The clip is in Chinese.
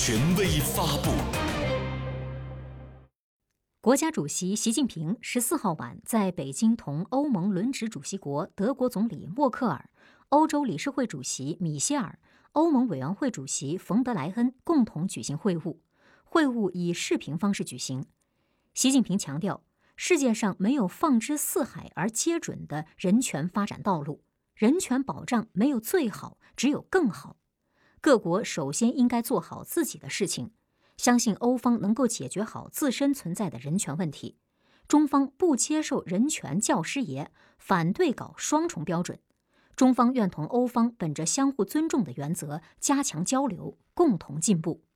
权威发布。国家主席习近平十四号晚在北京同欧盟轮值主席国德国总理默克尔、欧洲理事会主席米歇尔、欧盟委员会主席冯德莱恩共同举行会晤。会晤以视频方式举行。习近平强调，世界上没有放之四海而皆准的人权发展道路，人权保障没有最好，只有更好。各国首先应该做好自己的事情。相信欧方能够解决好自身存在的人权问题，中方不接受人权教师爷，反对搞双重标准。中方愿同欧方本着相互尊重的原则，加强交流，共同进步。